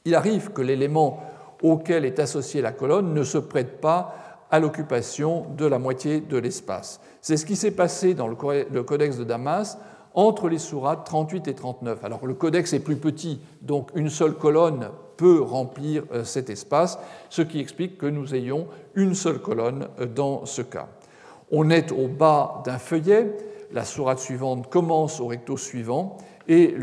Il arrive que l'élément auquel est associée la colonne ne se prête pas à l'occupation de la moitié de l'espace. C'est ce qui s'est passé dans le codex de Damas entre les sourates 38 et 39. Alors le codex est plus petit, donc une seule colonne peut remplir euh, cet espace, ce qui explique que nous ayons une seule colonne euh, dans ce cas. On est au bas d'un feuillet, la sourate suivante commence au recto suivant, et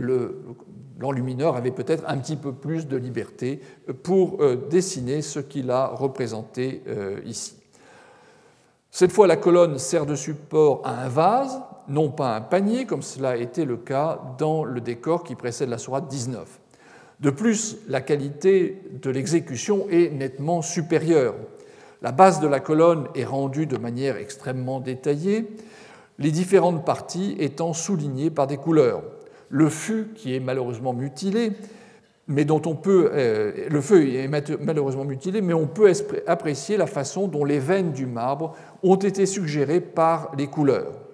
l'enlumineur avait peut-être un petit peu plus de liberté pour euh, dessiner ce qu'il a représenté ici. Cette fois, la colonne sert de support à un vase, non pas un panier, comme cela a été le cas dans le décor qui précède la sourate 19. De plus, la qualité de l'exécution est nettement supérieure. La base de la colonne est rendue de manière extrêmement détaillée, les différentes parties étant soulignées par des couleurs. Le fût, qui est malheureusement mutilé, mais dont euh, le feu est malheureusement mutilé, mais on peut apprécier la façon dont les veines du marbre ont été suggérées par les couleurs.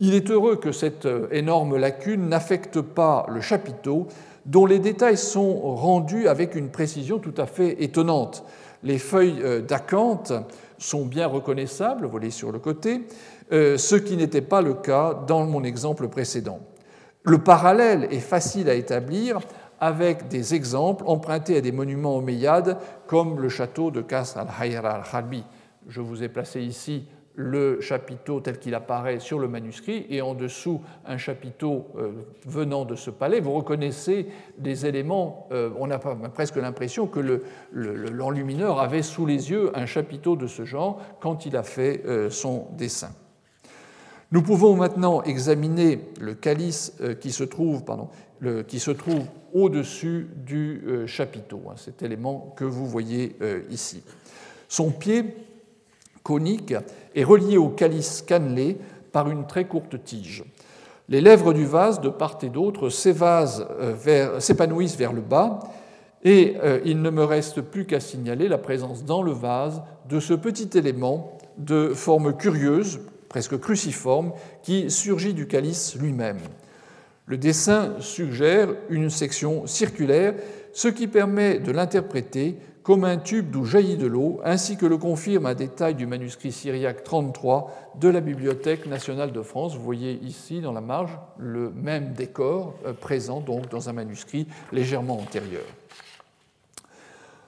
Il est heureux que cette euh, énorme lacune n'affecte pas le chapiteau, dont les détails sont rendus avec une précision tout à fait étonnante. Les feuilles euh, d'acanthe sont bien reconnaissables, voyez sur le côté, ce qui n'était pas le cas dans mon exemple précédent. Le parallèle est facile à établir avec des exemples empruntés à des monuments omeyyades comme le château de Kasr al-Hayr al-Khalbi. Je vous ai placé ici le chapiteau tel qu'il apparaît sur le manuscrit et en dessous un chapiteau euh, venant de ce palais. Vous reconnaissez des éléments, euh, on a presque l'impression que l'enlumineur avait sous les yeux un chapiteau de ce genre quand il a fait euh, son dessin. Nous pouvons maintenant examiner le calice qui se trouve, pardon, qui se trouve au-dessus du chapiteau, hein, cet élément que vous voyez ici. Son pied conique est relié au calice cannelé par une très courte tige. Les lèvres du vase, de part et d'autre, euh, s'épanouissent vers, le bas, et il ne me reste plus qu'à signaler la présence dans le vase de ce petit élément de forme curieuse, presque cruciforme, qui surgit du calice lui-même. Le dessin suggère une section circulaire, ce qui permet de l'interpréter comme un tube d'où jaillit de l'eau, ainsi que le confirme un détail du manuscrit syriaque 33 de la Bibliothèque nationale de France. Vous voyez ici dans la marge le même décor euh, présent donc dans un manuscrit légèrement antérieur.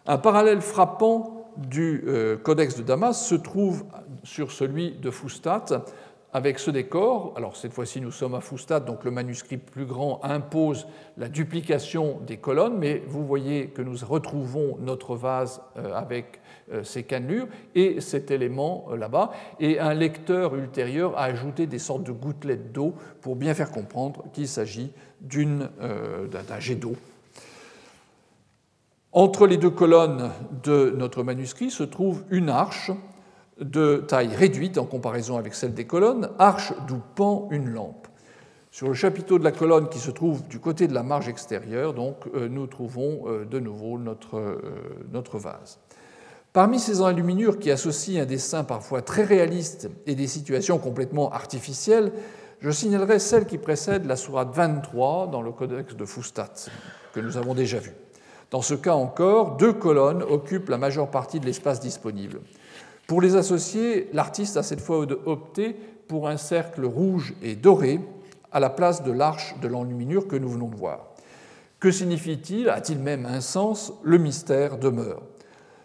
Un parallèle frappant du euh, Codex de Damas se trouve sur celui de Foustat avec ce décor. Alors cette fois-ci, nous sommes à Foustat, donc le manuscrit plus grand impose la duplication des colonnes, mais vous voyez que nous retrouvons notre vase euh, avec euh, ces cannelures et cet élément euh, là-bas. Et un lecteur ultérieur a ajouté des sortes de gouttelettes d'eau pour bien faire comprendre qu'il s'agit d'un jet d'eau. Entre les deux colonnes de notre manuscrit se trouve une arche de taille réduite en comparaison avec celle des colonnes, arche d'où pend une lampe. Sur le chapiteau de la colonne qui se trouve du côté de la marge extérieure, donc, euh, nous trouvons euh, de nouveau notre, euh, notre vase. Parmi ces enluminures qui associent un dessin parfois très réaliste et des situations complètement artificielles, je signalerai celle qui précède la sourate 23 dans le codex de Foustat, que nous avons déjà vu. Dans ce cas encore, deux colonnes occupent la majeure partie de l'espace disponible. Pour les associer, l'artiste a cette fois opté pour un cercle rouge et doré à la place de l'arche de l'enluminure que nous venons de voir. Que signifie-t-il? A-t-il même un sens? Le mystère demeure.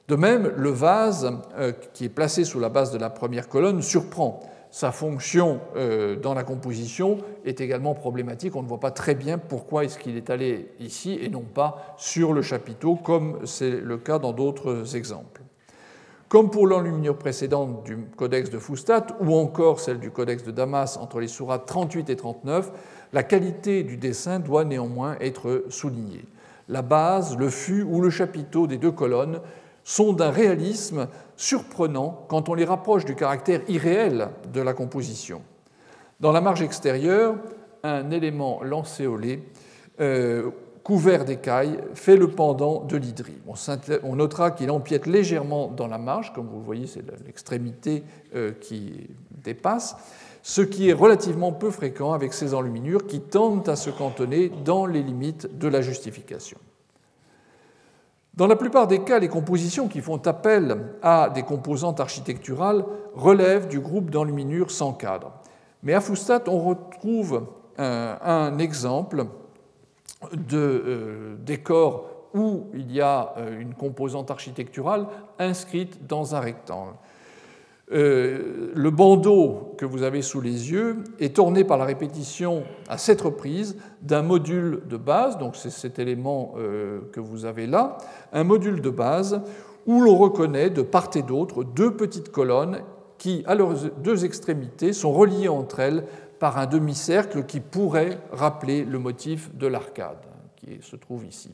De même, le vase euh, qui est placé sous la base de la première colonne surprend. Sa fonction euh, dans la composition est également problématique. On ne voit pas très bien pourquoi est-ce qu'il est allé ici et non pas sur le chapiteau, comme c'est le cas dans d'autres exemples. Comme pour l'enluminure précédente du codex de Foustat ou encore celle du codex de Damas entre les sourates 38 et 39, la qualité du dessin doit néanmoins être soulignée. La base, le fût ou le chapiteau des deux colonnes sont d'un réalisme surprenant quand on les rapproche du caractère irréel de la composition. Dans la marge extérieure, un élément lancéolé euh, couvert d'écailles, fait le pendant de l'hydrie. On notera qu'il empiète légèrement dans la marge, comme vous le voyez, c'est l'extrémité euh, qui dépasse, ce qui est relativement peu fréquent avec ces enluminures qui tendent à se cantonner dans les limites de la justification. Dans la plupart des cas, les compositions qui font appel à des composantes architecturales relèvent du groupe d'enluminure sans cadre. Mais à Foustat, on retrouve un, exemple de euh, décor où il y a euh, une composante architecturale inscrite dans un rectangle. Euh, le bandeau que vous avez sous les yeux est orné par la répétition à sept reprises d'un module de base, donc c'est cet élément que vous avez là, un module de base où l'on reconnaît de part et d'autre deux petites colonnes qui, à leurs deux extrémités, sont reliées entre elles par un demi-cercle qui pourrait rappeler le motif de l'arcade qui se trouve ici.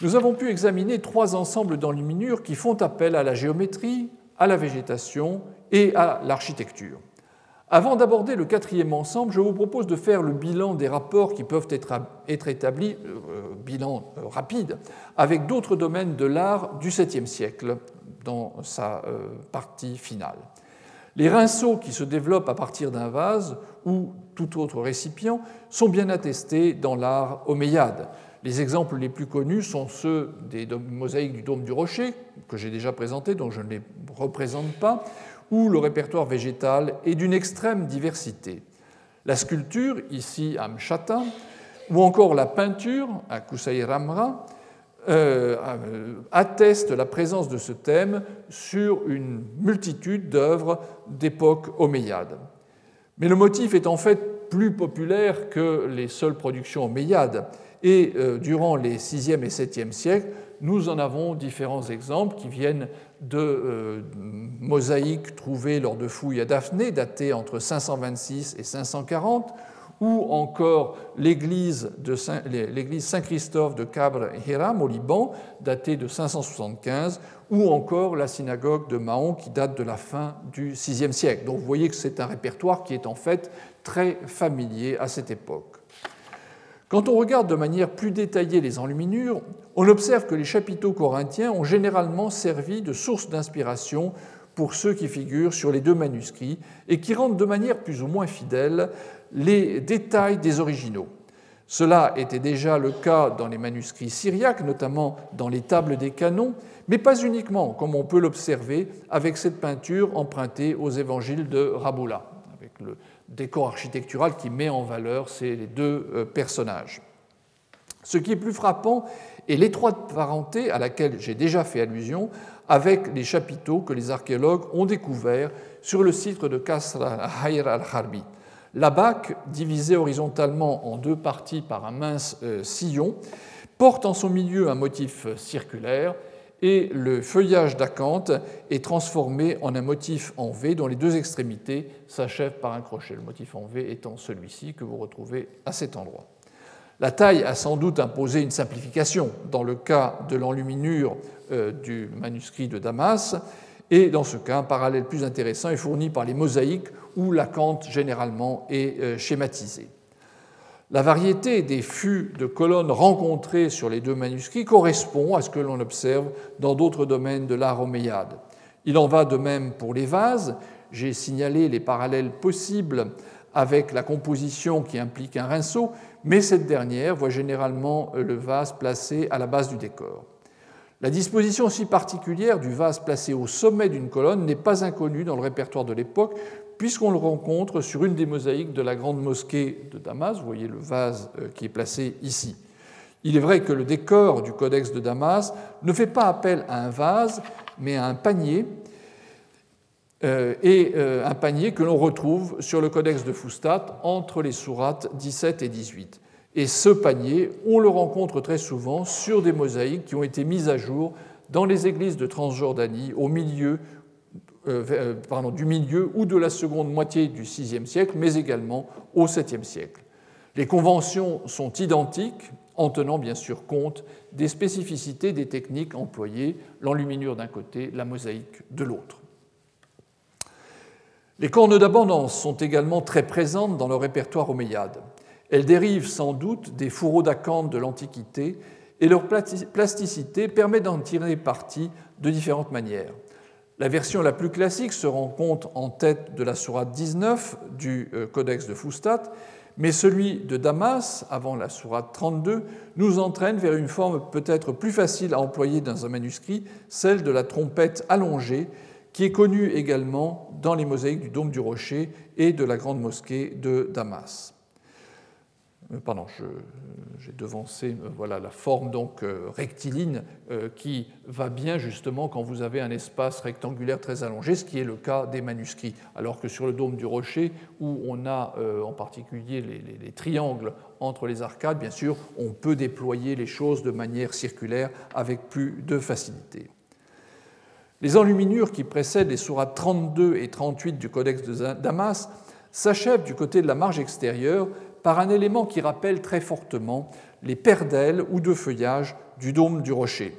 Nous avons pu examiner trois ensembles d'enluminures qui font appel à la géométrie, à la végétation et à l'architecture. Avant d'aborder le quatrième ensemble, je vous propose de faire le bilan des rapports qui peuvent être, établis, euh, bilan euh, rapide, avec d'autres domaines de l'art du 7e siècle dans sa euh, partie finale. Les rinceaux qui se développent à partir d'un vase ou tout autre récipient sont bien attestés dans l'art omeyyade. Les exemples les plus connus sont ceux des mosaïques du dôme du rocher, que j'ai déjà présenté, donc je ne les représente pas, où le répertoire végétal est d'une extrême diversité. La sculpture, ici à Mchata, ou encore la peinture à Kusai Ramra, euh, euh, attestent la présence de ce thème sur une multitude d'œuvres d'époque omeyyade. Mais le motif est en fait plus populaire que les seules productions omeyyades. Et euh, durant les 6e et 7e siècles, nous en avons différents exemples qui viennent de mosaïques trouvées lors de fouilles à Daphné, datées entre 526 et 540, ou encore l'église Saint-Christophe de Cabre Hiram au Liban, datée de 575, ou encore la synagogue de Mahon qui date de la fin du VIe siècle. Donc vous voyez que c'est un répertoire qui est en fait très familier à cette époque. Quand on regarde de manière plus détaillée les enluminures, on observe que les chapiteaux corinthiens ont généralement servi de source d'inspiration pour ceux qui figurent sur les deux manuscrits et qui rendent de manière plus ou moins fidèle les détails des originaux. Cela était déjà le cas dans les manuscrits syriaques, notamment dans les tables des canons, mais pas uniquement, comme on peut l'observer avec cette peinture empruntée aux évangiles de Raboula, avec le décor architectural qui met en valeur ces deux euh, personnages. Ce qui est plus frappant est l'étroite parenté à laquelle j'ai déjà fait allusion avec les chapiteaux que les archéologues ont découverts sur le site de Kasra Hayr al-Harbi. La bac, divisée horizontalement en deux parties par un mince euh, sillon, porte en son milieu un motif circulaire et le feuillage d'acanthe est transformé en un motif en V dont les deux extrémités s'achèvent par un crochet, le motif en V étant celui-ci que vous retrouvez à cet endroit. La taille a sans doute imposé une simplification dans le cas de l'enluminure euh, du manuscrit de Damas, et dans ce cas, un parallèle plus intéressant est fourni par les mosaïques où l'acanthe généralement est euh, schématisée. La variété des fûts de colonnes rencontrés sur les deux manuscrits correspond à ce que l'on observe dans d'autres domaines de l'art omeyyade. Il en va de même pour les vases. J'ai signalé les parallèles possibles avec la composition qui implique un rinceau, mais cette dernière voit généralement le vase placé à la base du décor. La disposition si particulière du vase placé au sommet d'une colonne n'est pas inconnue dans le répertoire de l'époque, puisqu'on le rencontre sur une des mosaïques de la grande mosquée de Damas. Vous voyez le vase euh, qui est placé ici. Il est vrai que le décor du codex de Damas ne fait pas appel à un vase, mais à un panier, euh, et euh, un panier que l'on retrouve sur le codex de Fustat entre les sourates 17 et 18. Et ce panier, on le rencontre très souvent sur des mosaïques qui ont été mises à jour dans les églises de Transjordanie au milieu euh, euh, du milieu ou de la seconde moitié du VIe siècle, mais également au VIIe siècle. Les conventions sont identiques, en tenant bien sûr compte des spécificités des techniques employées, l'enluminure d'un côté, la mosaïque de l'autre. Les cornes d'abondance sont également très présentes dans le répertoire omeyyade. Elles dérivent sans doute des fourreaux d'acanthe de l'Antiquité et leur plasticité permet d'en tirer parti de différentes manières. La version la plus classique se rencontre en tête de la sourate 19 du euh, Codex de Fustat, mais celui de Damas, avant la sourate 32, nous entraîne vers une forme peut-être plus facile à employer dans un manuscrit, celle de la trompette allongée, qui est connue également dans les mosaïques du Dôme du Rocher et de la Grande Mosquée de Damas. Euh, pardon, j'ai devancé euh, voilà, la forme donc euh, rectiligne qui va bien justement quand vous avez un espace rectangulaire très allongé, ce qui est le cas des manuscrits. Alors que sur le dôme du rocher, où on a en particulier les, triangles entre les arcades, bien sûr, on peut déployer les choses de manière circulaire avec plus de facilité. Les enluminures qui précèdent les sourates 32 et 38 du Codex de Damas s'achèvent du côté de la marge extérieure par un élément qui rappelle très fortement les d'ailes ou de feuillage du dôme du rocher.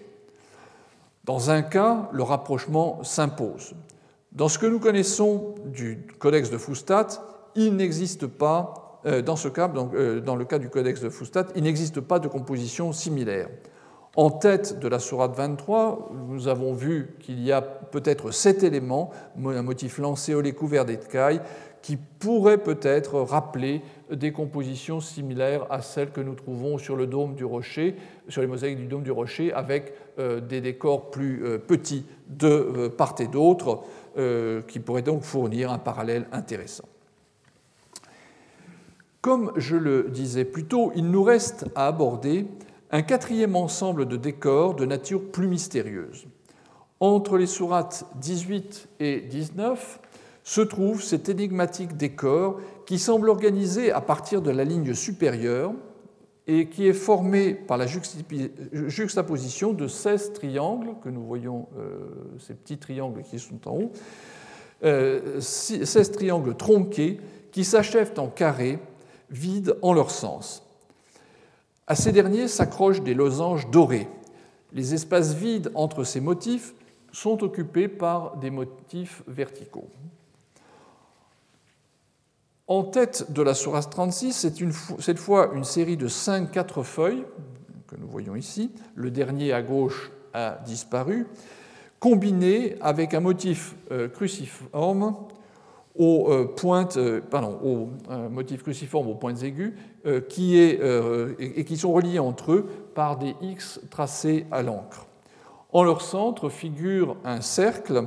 Dans un cas, le rapprochement s'impose. Dans ce que nous connaissons du codex de Fustat, il n'existe pas, euh, euh, dans le cas du codex de Fustat, il n'existe pas de composition similaire. En tête de la sourate 23, nous avons vu qu'il y a peut-être sept éléments, un motif lancé au couvert d'écailles, qui pourraient peut-être rappeler des compositions similaires à celles que nous trouvons sur le dôme du rocher, sur les mosaïques du dôme du rocher, avec euh, des décors plus euh, petits de euh, part et d'autre, qui pourraient donc fournir un parallèle intéressant. Comme je le disais plus tôt, il nous reste à aborder un quatrième ensemble de décors de nature plus mystérieuse. Entre les sourates 18 et 19, se trouve cet énigmatique décor qui semble organisé à partir de la ligne supérieure et qui est formé par la juxtaposition de 16 triangles, que nous voyons, euh, ces petits triangles qui sont en haut, 16 euh, triangles tronqués qui s'achèvent en carré, vides en leur sens. À ces derniers s'accrochent des losanges dorés. Les espaces vides entre ces motifs sont occupés par des motifs verticaux. En tête de la Sourate 36, c'est cette fois une série de 5 quatre feuilles que nous voyons ici. Le dernier à gauche a disparu, combiné avec un motif euh, cruciforme aux euh, pointes, euh, pardon, au motif cruciforme aux pointes aiguës, qui et qui sont reliés entre eux par des X tracés à l'encre. En leur centre figure un cercle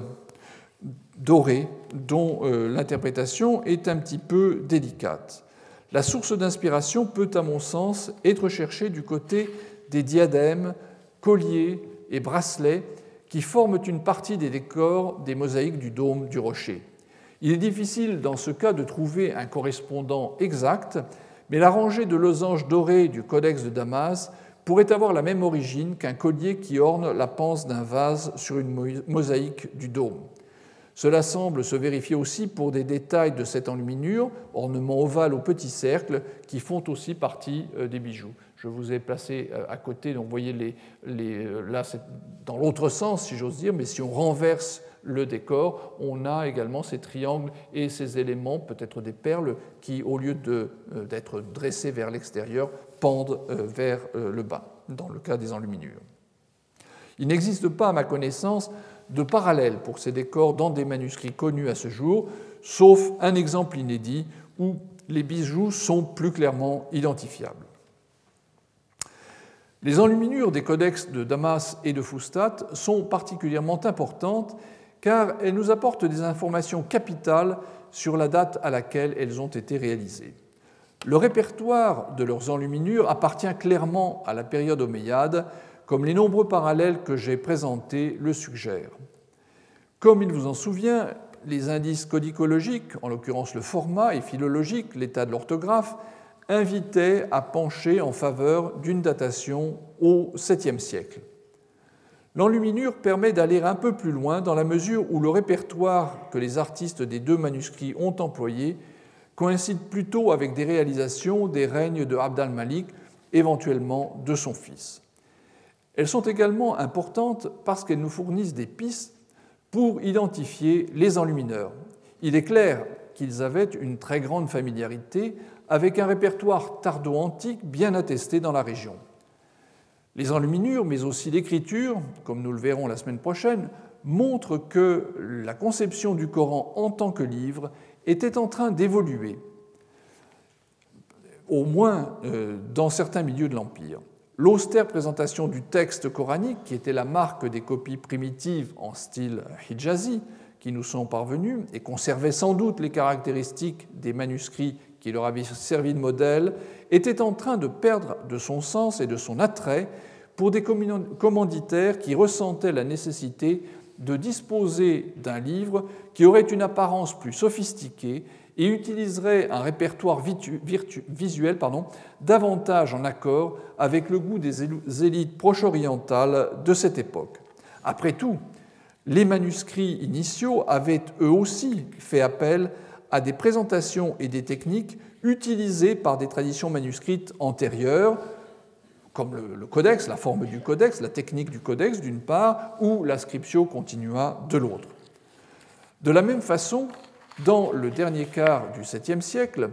doré dont euh, l'interprétation est un petit peu délicate. La source d'inspiration peut, à mon sens, être cherchée du côté des diadèmes, colliers et bracelets qui forment une partie des décors des mosaïques du dôme du rocher. Il est difficile dans ce cas de trouver un correspondant exact, mais la rangée de losanges dorés du codex de Damas pourrait avoir la même origine qu'un collier qui orne la panse d'un vase sur une mosaïque du dôme. Cela semble se vérifier aussi pour des détails de cette enluminure, ornements ovales au petit cercle, qui font aussi partie euh, des bijoux. Je vous ai placé euh, à côté, donc vous voyez les, euh, là c'est dans l'autre sens si j'ose dire, mais si on renverse le décor, on a également ces triangles et ces éléments, peut-être des perles, qui au lieu d'être dressés vers l'extérieur, pendent vers le bas, dans le cas des enluminures. Il n'existe pas, à ma connaissance, de parallèle pour ces décors dans des manuscrits connus à ce jour, sauf un exemple inédit où les bijoux sont plus clairement identifiables. Les enluminures des codex de Damas et de Fustat sont particulièrement importantes car elles nous apportent des informations capitales sur la date à laquelle elles ont été réalisées. Le répertoire de leurs enluminures appartient clairement à la période omeyyade, comme les nombreux parallèles que j'ai présentés le suggèrent. Comme il vous en souvient, les indices codicologiques, en l'occurrence le format, et philologique, l'état de l'orthographe, invitaient à pencher en faveur d'une datation au 7e siècle. L'enluminure permet d'aller un peu plus loin dans la mesure où le répertoire que les artistes des deux manuscrits ont employé coïncide plutôt avec des réalisations des règnes de Abd al-Malik, éventuellement de son fils. Elles sont également importantes parce qu'elles nous fournissent des pistes pour identifier les enlumineurs. Il est clair qu'ils avaient une très grande familiarité avec un répertoire tardo-antique bien attesté dans la région. Les enluminures, mais aussi l'écriture, comme nous le verrons la semaine prochaine, montrent que la conception du Coran en tant que livre était en train d'évoluer au moins dans certains milieux de l'Empire. L'austère présentation du texte coranique, qui était la marque des copies primitives en style hijazi, qui nous sont parvenus et conservait sans doute les caractéristiques des manuscrits qui leur avaient servi de modèle, était en train de perdre de son sens et de son attrait pour des commanditaires qui ressentaient la nécessité de disposer d'un livre qui aurait une apparence plus sophistiquée et utiliserait un répertoire visuel davantage en accord avec le goût des élites proche-orientales de cette époque. Après tout, les manuscrits initiaux avaient eux aussi fait appel à des présentations et des techniques utilisées par des traditions manuscrites antérieures, comme le, codex, la forme du codex, la technique du codex d'une part, ou la scriptio continua de l'autre. De la même façon, dans le dernier quart du 7e siècle,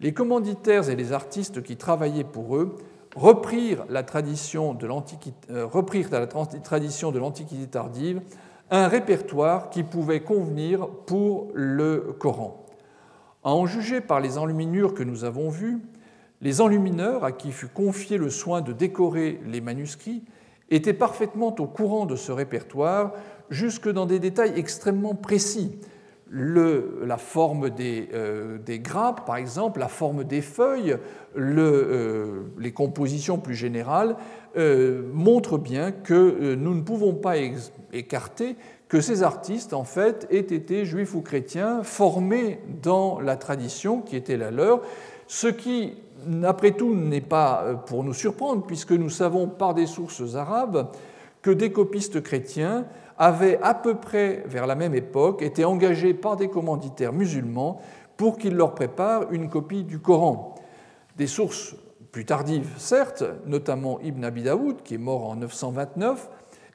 les commanditaires et les artistes qui travaillaient pour eux reprirent la tradition de l'Antiquité euh, tardive un répertoire qui pouvait convenir pour le Coran. À en juger par les enluminures que nous avons vues, les enlumineurs à qui fut confié le soin de décorer les manuscrits étaient parfaitement au courant de ce répertoire, jusque dans des détails extrêmement précis. la forme euh, des, grappes, par exemple, la forme des feuilles, euh, les compositions plus générales, euh, montrent bien que nous ne pouvons pas écarter que ces artistes, en fait, aient été juifs ou chrétiens formés dans la tradition qui était la leur, ce qui, après tout, n'est pas euh, pour nous surprendre, puisque nous savons par des sources arabes que des copistes chrétiens avaient à peu près, vers la même époque, été engagés par des commanditaires musulmans pour qu'ils leur préparent une copie du Coran. Des sources plus tardives, certes, notamment Ibn Abi Daoud, qui est mort en 929,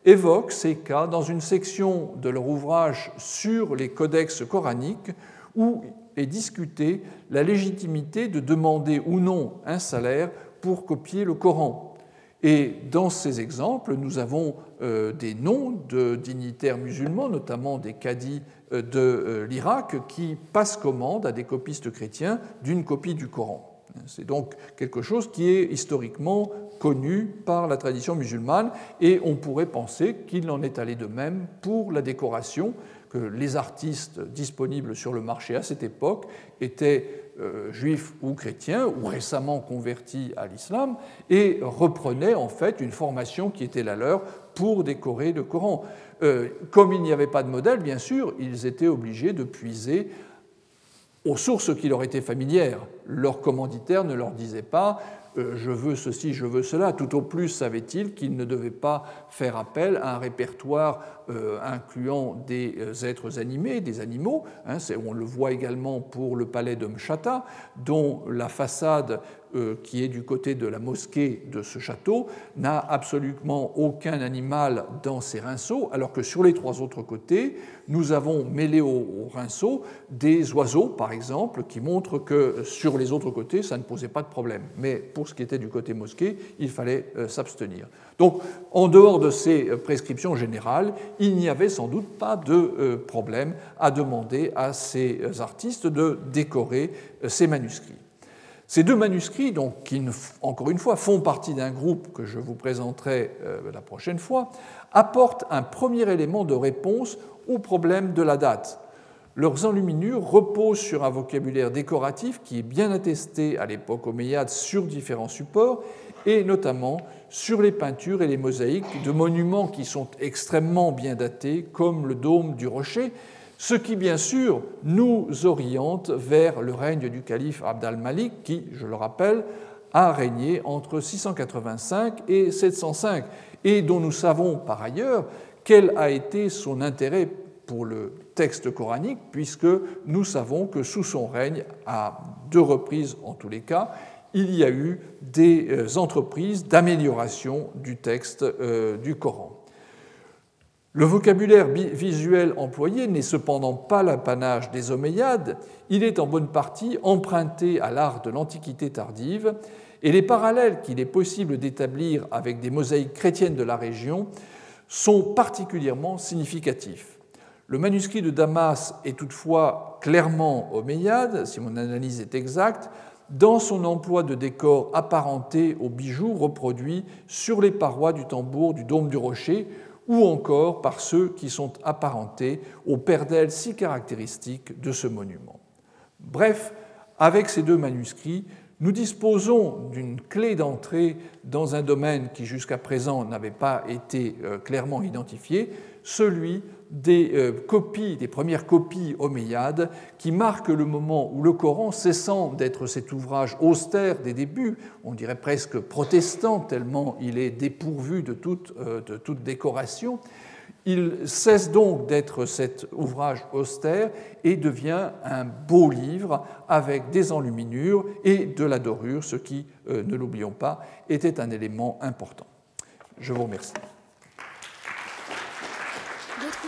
évoquent ces cas dans une section de leur ouvrage sur les codex coraniques où est discutée la légitimité de demander ou non un salaire pour copier le Coran. Et dans ces exemples, nous avons euh, des noms de dignitaires musulmans, notamment des cadis euh, de euh, l'Irak, qui passent commande à des copistes chrétiens d'une copie du Coran. C'est donc quelque chose qui est historiquement connu par la tradition musulmane et on pourrait penser qu'il en est allé de même pour la décoration, que les artistes disponibles sur le marché à cette époque étaient euh, juifs ou chrétiens ou récemment convertis à l'islam et reprenaient en fait une formation qui était la leur pour décorer le Coran. Euh, comme il n'y avait pas de modèle, bien sûr, ils étaient obligés de puiser aux sources qui leur étaient familières. Leurs commanditaires ne leur disaient pas je veux ceci, je veux cela. Tout au plus savait-il qu'ils ne devaient pas faire appel à un répertoire euh, incluant des euh, êtres animés, des animaux. Hein, on le voit également pour le palais de Mchata, dont la façade euh, qui est du côté de la mosquée de ce château n'a absolument aucun animal dans ses rinceaux, alors que sur les trois autres côtés, nous avons mêlé aux rinceaux des oiseaux, par exemple, qui montrent que sur les autres côtés, ça ne posait pas de problème. Mais ce qui était du côté mosquée, il fallait s'abstenir. Donc, en dehors de ces prescriptions générales, il n'y avait sans doute pas de euh, problème à demander à ces artistes de décorer euh, ces manuscrits. Ces deux manuscrits, donc, qui, encore une fois, font partie d'un groupe que je vous présenterai euh, la prochaine fois, apportent un premier élément de réponse au problème de la date. Leurs enluminures reposent sur un vocabulaire décoratif qui est bien attesté à l'époque omeyyade sur différents supports et notamment sur les peintures et les mosaïques de monuments qui sont extrêmement bien datés, comme le dôme du rocher, ce qui bien sûr nous oriente vers le règne du calife Abd al-Malik, qui, je le rappelle, a régné entre 685 et 705, et dont nous savons par ailleurs quel a été son intérêt pour le texte coranique, puisque nous savons que sous son règne, à deux reprises en tous les cas, il y a eu des euh, entreprises d'amélioration du texte euh, du Coran. Le vocabulaire visuel employé n'est cependant pas l'apanage des Omeyyades, il est en bonne partie emprunté à l'art de l'Antiquité tardive, et les parallèles qu'il est possible d'établir avec des mosaïques chrétiennes de la région sont particulièrement significatifs. Le manuscrit de Damas est toutefois clairement omeyyade, si mon analyse est exacte, dans son emploi de décor apparenté aux bijoux reproduits sur les parois du tambour du dôme du rocher, ou encore par ceux qui sont apparentés aux perdelles si caractéristiques de ce monument. Bref, avec ces deux manuscrits, nous disposons d'une clé d'entrée dans un domaine qui jusqu'à présent n'avait pas été euh, clairement identifié, celui des euh, copies, des premières copies omeyyades, qui marquent le moment où le Coran, cessant d'être cet ouvrage austère des débuts, on dirait presque protestant, tellement il est dépourvu de toute, euh, de toute décoration, il cesse donc d'être cet ouvrage austère et devient un beau livre avec des enluminures et de la dorure, ce qui, euh, ne l'oublions pas, était un élément important. Je vous remercie.